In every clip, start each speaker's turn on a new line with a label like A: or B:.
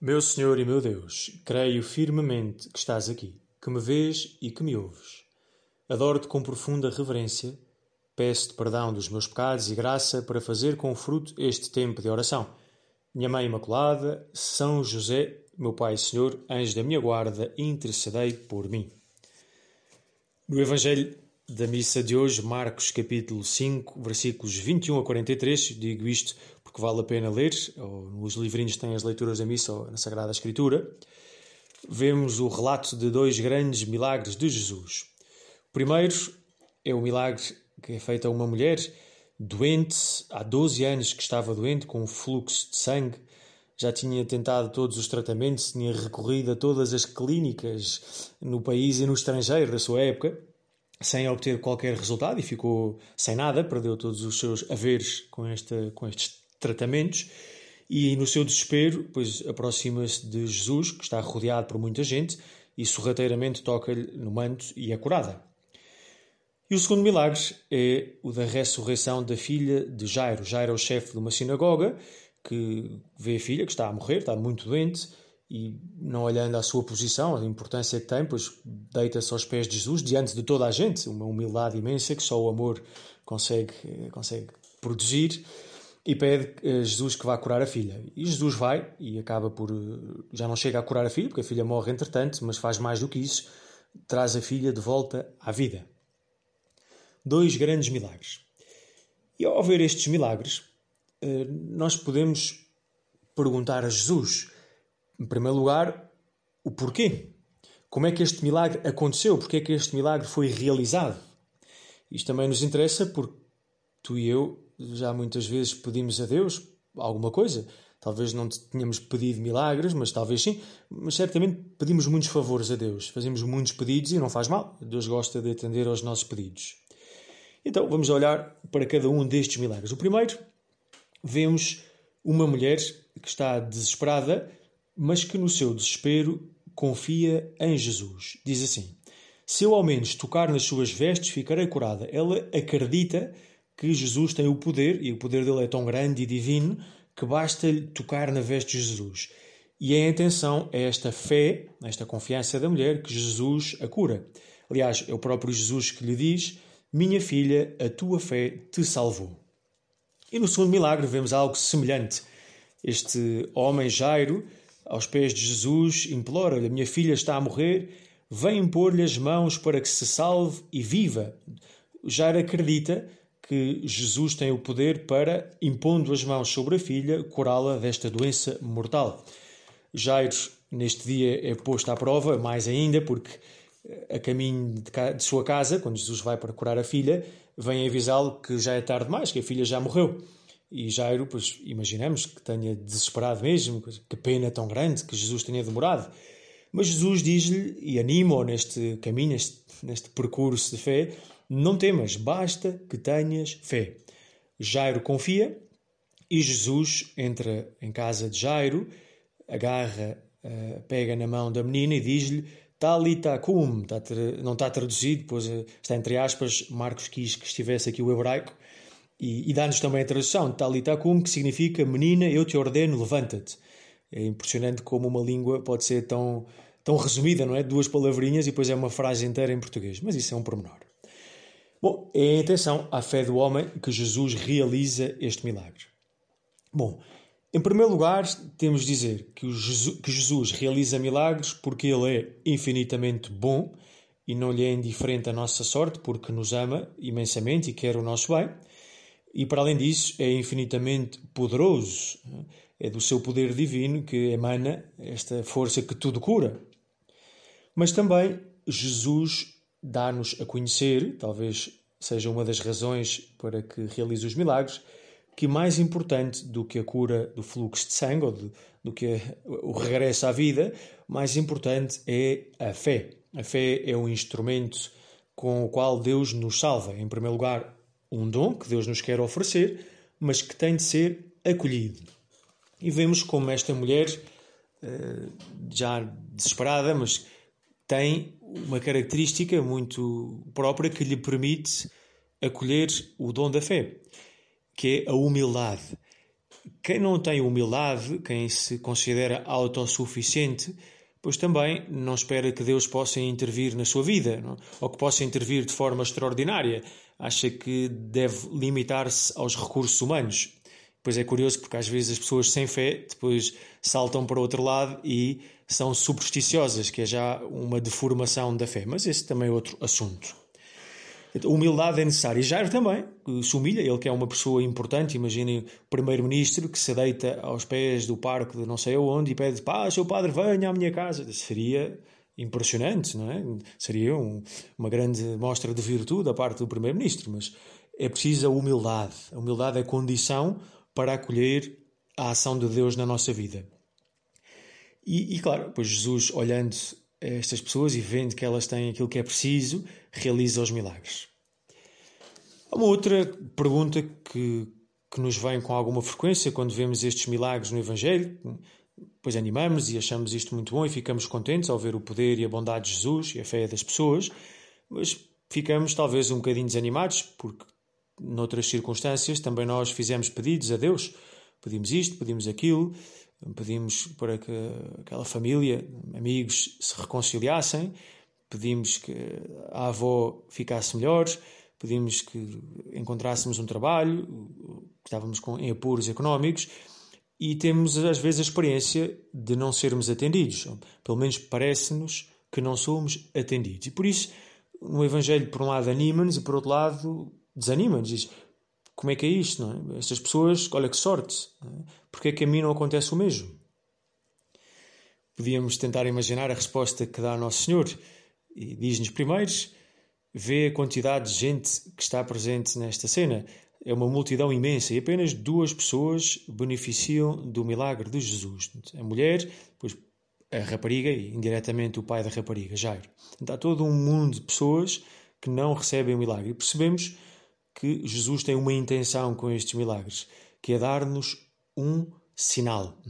A: Meu Senhor e meu Deus, creio firmemente que estás aqui, que me vês e que me ouves. Adoro-te com profunda reverência, peço-te perdão dos meus pecados e graça para fazer com fruto este tempo de oração. Minha Mãe Imaculada, São José, meu Pai e Senhor, anjo da minha guarda, intercedei por mim. No Evangelho da missa de hoje, Marcos capítulo 5, versículos 21 a 43, digo isto porque vale a pena ler, ou nos livrinhos têm as leituras da missa ou na Sagrada Escritura, vemos o relato de dois grandes milagres de Jesus. O primeiro é o milagre que é feito a uma mulher doente, há 12 anos que estava doente, com um fluxo de sangue, já tinha tentado todos os tratamentos, tinha recorrido a todas as clínicas no país e no estrangeiro da sua época, sem obter qualquer resultado e ficou sem nada, perdeu todos os seus haveres com, esta, com estes tratamentos e no seu desespero, pois aproxima-se de Jesus, que está rodeado por muita gente, e sorrateiramente toca-lhe no manto e é curada. E o segundo milagre é o da ressurreição da filha de Jairo. Jairo é o chefe de uma sinagoga que vê a filha que está a morrer, está muito doente, e não olhando à sua posição, a importância que tem, pois deita-se aos pés de Jesus diante de toda a gente, uma humildade imensa que só o amor consegue, consegue produzir, e pede a Jesus que vá curar a filha. E Jesus vai e acaba por. já não chega a curar a filha, porque a filha morre entretanto, mas faz mais do que isso, traz a filha de volta à vida. Dois grandes milagres. E ao ver estes milagres, eh, nós podemos perguntar a Jesus em primeiro lugar, o porquê. Como é que este milagre aconteceu? Porquê é que este milagre foi realizado? Isto também nos interessa porque tu e eu já muitas vezes pedimos a Deus alguma coisa. Talvez não tenhamos pedido milagres, mas talvez sim. Mas certamente pedimos muitos favores a Deus. Fazemos muitos pedidos e não faz mal. Deus gosta de atender aos nossos pedidos. Então vamos olhar para cada um destes milagres. O primeiro, vemos uma mulher que está desesperada mas que no seu desespero confia em Jesus. Diz assim: Se eu ao menos tocar nas suas vestes, ficarei curada. Ela acredita Jesus tem o poder, e o poder dele é tão grande e divino, que basta-lhe tocar na veste de Jesus. E a intenção é esta fé, esta confiança da mulher, que Jesus a cura. Aliás, é o próprio Jesus que lhe diz: Minha filha, a tua fé te salvou. E no segundo milagre vemos algo semelhante. Este homem Jairo aos pés de Jesus, implora-lhe: A minha filha está a morrer, vem impor-lhe as mãos para que se salve e viva. Jairo acredita que Jesus tem o poder para, impondo as mãos sobre a filha, curá-la desta doença mortal. Jairo, neste dia, é posto à prova, mais ainda, porque eh, a caminho de sua casa, quando Jesus vai para curar a filha, vem avisá-lo que já é tarde demais, que a filha já morreu. E Jairo, pois imaginamos que tenha desesperado mesmo, que pena tão grande que Jesus tenha demorado. Mas Jesus diz-lhe e anima-o neste caminho, neste, neste percurso de fé: não temas, basta que tenhas fé. Jairo confia e Jesus entra em casa de Jairo, agarra, eh, pega na mão da menina e diz-lhe: Talita cum, não está traduzido, pois eh, está entre aspas, Marcos quis que estivesse aqui o hebraico, e, e dá-nos também a tradução, Talitakum, que significa menina, eu te ordeno, levanta-te. É impressionante como uma língua pode ser tão, tão resumida, não é? Duas palavrinhas e depois é uma frase inteira em português. Mas isso é um pormenor. Bom, é a intenção à fé do homem que Jesus realiza este milagre. Bom, em primeiro lugar, temos de dizer que, Jesus, que Jesus realiza milagres porque Ele é infinitamente bom e não lhe é indiferente a nossa sorte, porque nos ama imensamente e quer o nosso bem. E para além disso, é infinitamente poderoso. É do seu poder divino que emana esta força que tudo cura. Mas também Jesus dá-nos a conhecer, talvez seja uma das razões para que realize os milagres, que mais importante do que a cura do fluxo de sangue ou do, do que o regresso à vida, mais importante é a fé. A fé é um instrumento com o qual Deus nos salva. Em primeiro lugar, um dom que Deus nos quer oferecer, mas que tem de ser acolhido. E vemos como esta mulher, eh, já desesperada, mas tem uma característica muito própria que lhe permite acolher o dom da fé, que é a humildade. quem não tem humildade, quem se considera autossuficiente, pois também não espera que Deus possa intervir na sua vida, não? ou que possa intervir de forma extraordinária. Acha que deve limitar-se aos recursos humanos. Pois é curioso porque às vezes as pessoas sem fé depois saltam para o outro lado e são supersticiosas, que é já uma deformação da fé. Mas esse também é outro assunto. Humildade é necessária. E Jair também se humilha, ele que é uma pessoa importante. Imaginem o primeiro-ministro que se deita aos pés do parque de não sei aonde e pede: pá, seu padre, venha à minha casa. Seria impressionante, não é? Seria um, uma grande mostra de virtude da parte do primeiro-ministro. Mas é preciso a humildade. A humildade é condição para acolher a ação de Deus na nossa vida. E, e claro, pois Jesus, olhando estas pessoas e vendo que elas têm aquilo que é preciso, realiza os milagres. Há uma outra pergunta que, que nos vem com alguma frequência quando vemos estes milagres no Evangelho, pois animamos e achamos isto muito bom e ficamos contentes ao ver o poder e a bondade de Jesus e a fé das pessoas, mas ficamos talvez um bocadinho desanimados porque noutras circunstâncias também nós fizemos pedidos a Deus, pedimos isto, pedimos aquilo, pedimos para que aquela família, amigos se reconciliassem, pedimos que a avó ficasse melhor, pedimos que encontrássemos um trabalho, estávamos com, em apuros económicos e temos às vezes a experiência de não sermos atendidos. Pelo menos parece-nos que não somos atendidos. E por isso, no Evangelho, por um lado, anima-nos e por outro lado, desanima-nos. Diz: como é que é isto? Não é? Estas pessoas, olha que sorte. É? Porque é que a mim não acontece o mesmo? Podíamos tentar imaginar a resposta que dá Nosso Senhor e diz-nos primeiro: vê a quantidade de gente que está presente nesta cena. É uma multidão imensa e apenas duas pessoas beneficiam do milagre de Jesus. A mulher, depois a rapariga e indiretamente o pai da rapariga, Jairo. Então, há todo um mundo de pessoas que não recebem o milagre. E percebemos que Jesus tem uma intenção com estes milagres, que é dar-nos um sinal.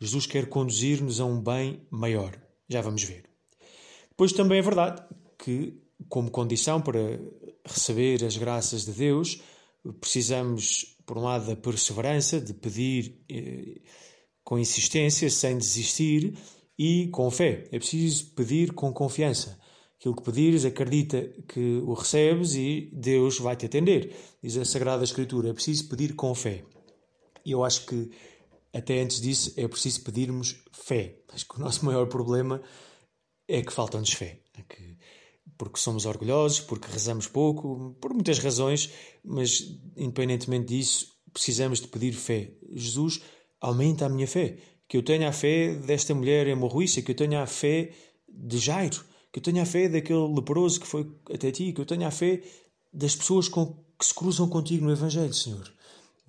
A: Jesus quer conduzir-nos a um bem maior. Já vamos ver. Depois também é verdade que, como condição para receber as graças de Deus, precisamos, por um lado, da perseverança, de pedir eh, com insistência, sem desistir, e com fé. É preciso pedir com confiança. Aquilo que pedires, acredita que o recebes e Deus vai te atender. Diz a Sagrada Escritura: é preciso pedir com fé. E eu acho que, até antes disso, é preciso pedirmos fé. Acho que o nosso maior problema é que falta-nos fé. É que, porque somos orgulhosos, porque rezamos pouco, por muitas razões, mas independentemente disso, precisamos de pedir fé. Jesus, aumenta a minha fé. Que eu tenha a fé desta mulher hemorroíça, que eu tenha a fé de Jairo que eu tenha a fé daquele leproso que foi até ti, que eu tenha a fé das pessoas com, que se cruzam contigo no Evangelho, Senhor.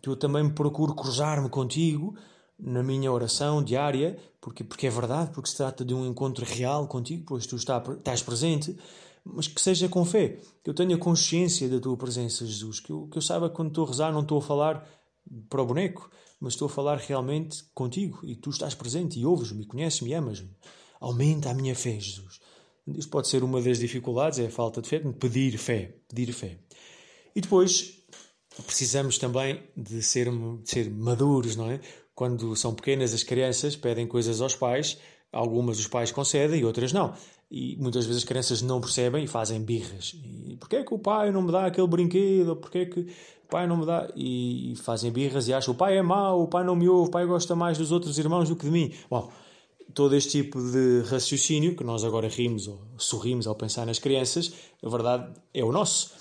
A: Que eu também procuro cruzar-me contigo na minha oração diária, porque, porque é verdade, porque se trata de um encontro real contigo, pois tu está, estás presente, mas que seja com fé, que eu tenha consciência da tua presença, Jesus, que eu, que eu saiba que quando estou a rezar não estou a falar para o boneco, mas estou a falar realmente contigo e tu estás presente e ouves-me, conheces-me amas-me. Aumenta a minha fé, Jesus. Isto pode ser uma das dificuldades, é a falta de fé, pedir fé, pedir fé. E depois precisamos também de ser, de ser maduros, não é? Quando são pequenas as crianças pedem coisas aos pais, algumas os pais concedem e outras não. E muitas vezes as crianças não percebem e fazem birras. E porquê é que o pai não me dá aquele brinquedo? Porquê é que o pai não me dá? E fazem birras e acham o pai é mau, o pai não me ouve, o pai gosta mais dos outros irmãos do que de mim. Bom, todo este tipo de raciocínio, que nós agora rimos ou sorrimos ao pensar nas crianças, a verdade é o nosso.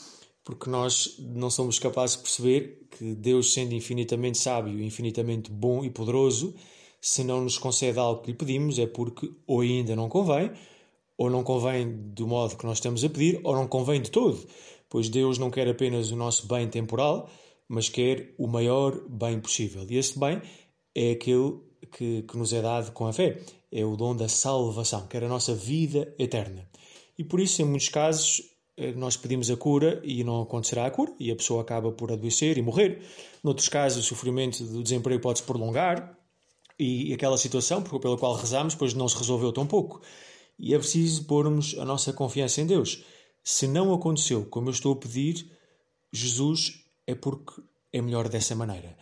A: Porque nós não somos capazes de perceber que Deus, sendo infinitamente sábio, infinitamente bom e poderoso, se não nos concede algo que lhe pedimos, é porque ou ainda não convém, ou não convém do modo que nós estamos a pedir, ou não convém de todo. Pois Deus não quer apenas o nosso bem temporal, mas quer o maior bem possível. E esse bem é aquele que, que nos é dado com a fé. É o dom da salvação, que era a nossa vida eterna. E por isso, em muitos casos, eh, nós pedimos a cura e não acontecerá a cura, e a pessoa acaba por adoecer e morrer. Noutros casos, o sofrimento do desemprego pode se prolongar, e aquela situação pela qual rezamos, pois não se resolveu tão pouco. E é preciso pormos a nossa confiança em Deus. Se não aconteceu como eu estou a pedir, Jesus é porque é melhor dessa maneira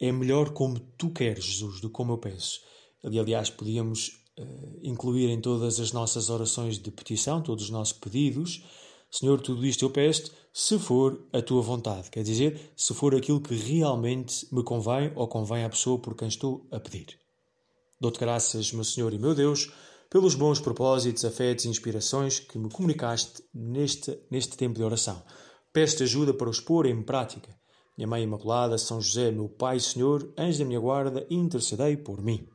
A: é melhor como tu queres, Jesus, do que como eu peço. Ali, aliás, podíamos uh, incluir em todas as nossas orações de petição, todos os nossos pedidos, Senhor, tudo isto eu peço se for a tua vontade, quer dizer, se for aquilo que realmente me convém ou convém à pessoa por quem estou a pedir. Dou-te graças, meu Senhor e meu Deus, pelos bons propósitos, afetos e inspirações que me comunicaste neste, neste tempo de oração. Peço-te ajuda para os pôr em prática. Minha Mãe Imaculada, São José, meu Pai Senhor, anjo da minha guarda, intercedei por mim.